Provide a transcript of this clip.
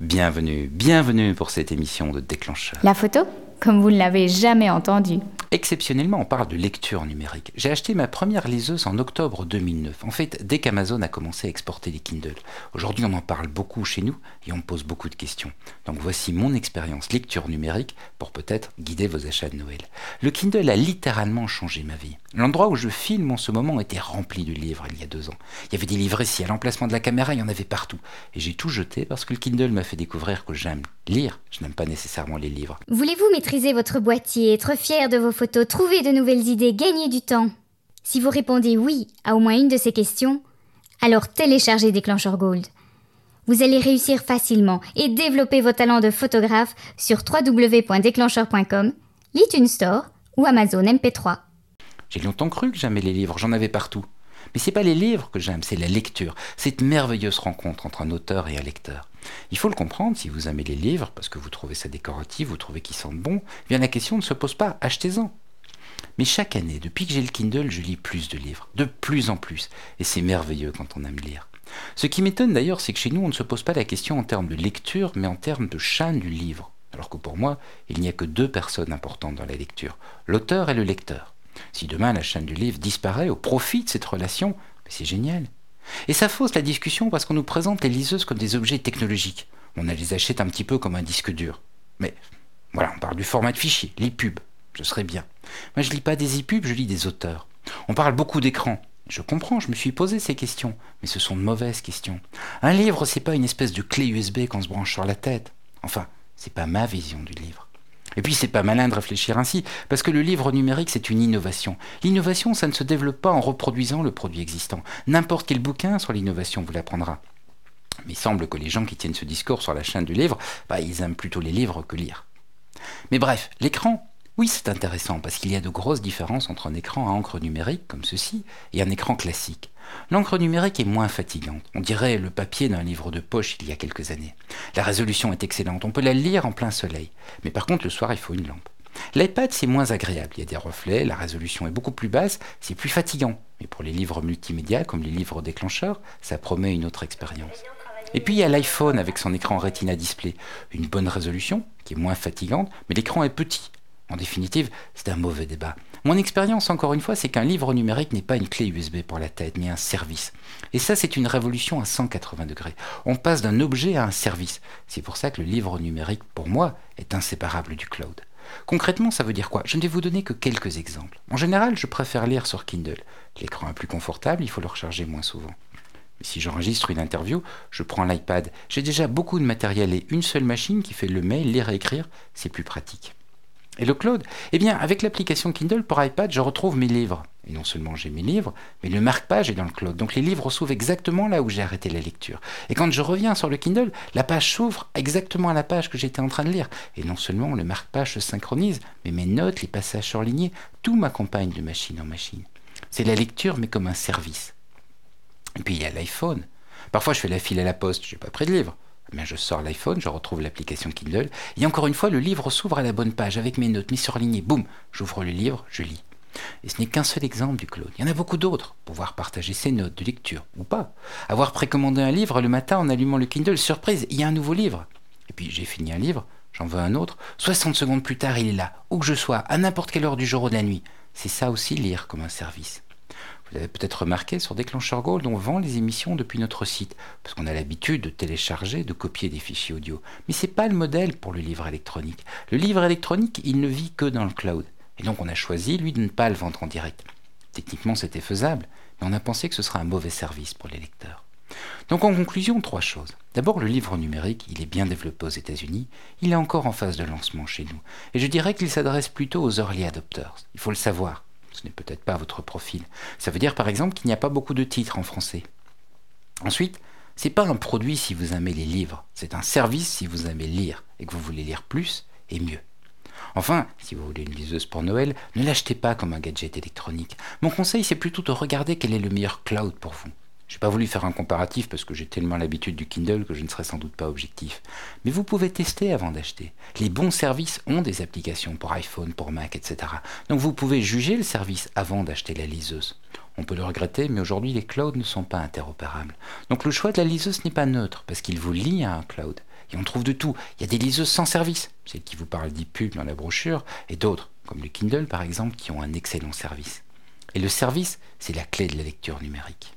Bienvenue, bienvenue pour cette émission de déclencheur. La photo Comme vous ne l'avez jamais entendu. Exceptionnellement, on parle de lecture numérique. J'ai acheté ma première liseuse en octobre 2009. En fait, dès qu'Amazon a commencé à exporter les Kindle. Aujourd'hui, on en parle beaucoup chez nous et on me pose beaucoup de questions. Donc voici mon expérience lecture numérique pour peut-être guider vos achats de Noël. Le Kindle a littéralement changé ma vie. L'endroit où je filme en ce moment était rempli de livres il y a deux ans. Il y avait des livres ici, à l'emplacement de la caméra, il y en avait partout. Et j'ai tout jeté parce que le Kindle m'a fait découvrir que j'aime lire. Je n'aime pas nécessairement les livres. Voulez-vous maîtriser votre boîtier, être fier de vos photos, trouver de nouvelles idées, gagner du temps Si vous répondez oui à au moins une de ces questions, alors téléchargez Déclencheur Gold. Vous allez réussir facilement et développer vos talents de photographe sur www.déclencheur.com, l'iTunes Store ou Amazon MP3. J'ai longtemps cru que j'aimais les livres, j'en avais partout. Mais c'est pas les livres que j'aime, c'est la lecture, cette merveilleuse rencontre entre un auteur et un lecteur. Il faut le comprendre si vous aimez les livres, parce que vous trouvez ça décoratif, vous trouvez qu'ils sentent bon, eh bien la question ne se pose pas, achetez-en. Mais chaque année, depuis que j'ai le Kindle, je lis plus de livres, de plus en plus, et c'est merveilleux quand on aime lire. Ce qui m'étonne d'ailleurs, c'est que chez nous, on ne se pose pas la question en termes de lecture, mais en termes de chaîne du livre. Alors que pour moi, il n'y a que deux personnes importantes dans la lecture, l'auteur et le lecteur. Si demain la chaîne du livre disparaît au profit de cette relation, c'est génial. Et ça fausse la discussion parce qu'on nous présente les liseuses comme des objets technologiques. On les achète un petit peu comme un disque dur. Mais voilà, on parle du format de fichier, l'e-pub. Ce serait bien. Moi, je lis pas des e-pubs, je lis des auteurs. On parle beaucoup d'écran. Je comprends, je me suis posé ces questions, mais ce sont de mauvaises questions. Un livre, c'est pas une espèce de clé USB qu'on se branche sur la tête. Enfin, c'est pas ma vision du livre. Et puis c'est pas malin de réfléchir ainsi, parce que le livre numérique c'est une innovation. L'innovation ça ne se développe pas en reproduisant le produit existant. N'importe quel bouquin sur l'innovation vous l'apprendra. Mais il semble que les gens qui tiennent ce discours sur la chaîne du livre, bah, ils aiment plutôt les livres que lire. Mais bref, l'écran, oui, c'est intéressant parce qu'il y a de grosses différences entre un écran à encre numérique comme ceci et un écran classique. L'encre numérique est moins fatigante. On dirait le papier d'un livre de poche il y a quelques années. La résolution est excellente, on peut la lire en plein soleil. Mais par contre, le soir, il faut une lampe. L'iPad, c'est moins agréable. Il y a des reflets, la résolution est beaucoup plus basse, c'est plus fatigant. Mais pour les livres multimédia, comme les livres déclencheurs, ça promet une autre expérience. Et puis il y a l'iPhone avec son écran Retina Display. Une bonne résolution, qui est moins fatigante, mais l'écran est petit. En définitive, c'est un mauvais débat. Mon expérience, encore une fois, c'est qu'un livre numérique n'est pas une clé USB pour la tête, mais un service. Et ça, c'est une révolution à 180 degrés. On passe d'un objet à un service. C'est pour ça que le livre numérique, pour moi, est inséparable du cloud. Concrètement, ça veut dire quoi? Je ne vais vous donner que quelques exemples. En général, je préfère lire sur Kindle. L'écran est plus confortable, il faut le recharger moins souvent. Mais si j'enregistre une interview, je prends l'iPad. J'ai déjà beaucoup de matériel et une seule machine qui fait le mail, lire et écrire, c'est plus pratique. Et le cloud Eh bien, avec l'application Kindle pour iPad, je retrouve mes livres. Et non seulement j'ai mes livres, mais le marque-page est dans le cloud. Donc les livres s'ouvrent exactement là où j'ai arrêté la lecture. Et quand je reviens sur le Kindle, la page s'ouvre exactement à la page que j'étais en train de lire. Et non seulement le marque-page se synchronise, mais mes notes, les passages surlignés, tout m'accompagne de machine en machine. C'est la lecture, mais comme un service. Et puis il y a l'iPhone. Parfois je fais la file à la poste, je n'ai pas pris de livre. Mais je sors l'iPhone, je retrouve l'application Kindle, et encore une fois, le livre s'ouvre à la bonne page avec mes notes, mes surlignées. Boum, j'ouvre le livre, je lis. Et ce n'est qu'un seul exemple du cloud. Il y en a beaucoup d'autres. Pouvoir partager ses notes de lecture ou pas. Avoir précommandé un livre le matin en allumant le Kindle, surprise, il y a un nouveau livre. Et puis j'ai fini un livre, j'en veux un autre. 60 secondes plus tard, il est là, où que je sois, à n'importe quelle heure du jour ou de la nuit. C'est ça aussi lire comme un service. Vous avez peut-être remarqué, sur Déclencheur Gold, on vend les émissions depuis notre site, parce qu'on a l'habitude de télécharger, de copier des fichiers audio. Mais ce n'est pas le modèle pour le livre électronique. Le livre électronique, il ne vit que dans le cloud. Et donc on a choisi, lui, de ne pas le vendre en direct. Techniquement, c'était faisable, mais on a pensé que ce serait un mauvais service pour les lecteurs. Donc en conclusion, trois choses. D'abord, le livre numérique, il est bien développé aux États-Unis, il est encore en phase de lancement chez nous. Et je dirais qu'il s'adresse plutôt aux early adopters. Il faut le savoir ce n'est peut-être pas votre profil. Ça veut dire par exemple qu'il n'y a pas beaucoup de titres en français. Ensuite, c'est pas un produit si vous aimez les livres, c'est un service si vous aimez lire et que vous voulez lire plus et mieux. Enfin, si vous voulez une liseuse pour Noël, ne l'achetez pas comme un gadget électronique. Mon conseil, c'est plutôt de regarder quel est le meilleur cloud pour vous. Je n'ai pas voulu faire un comparatif parce que j'ai tellement l'habitude du Kindle que je ne serai sans doute pas objectif. Mais vous pouvez tester avant d'acheter. Les bons services ont des applications pour iPhone, pour Mac, etc. Donc vous pouvez juger le service avant d'acheter la liseuse. On peut le regretter, mais aujourd'hui les clouds ne sont pas interopérables. Donc le choix de la liseuse n'est pas neutre, parce qu'il vous lie à un cloud. Et on trouve de tout. Il y a des liseuses sans service, celles qui vous parlent d'e-pub dans la brochure, et d'autres, comme le Kindle par exemple, qui ont un excellent service. Et le service, c'est la clé de la lecture numérique.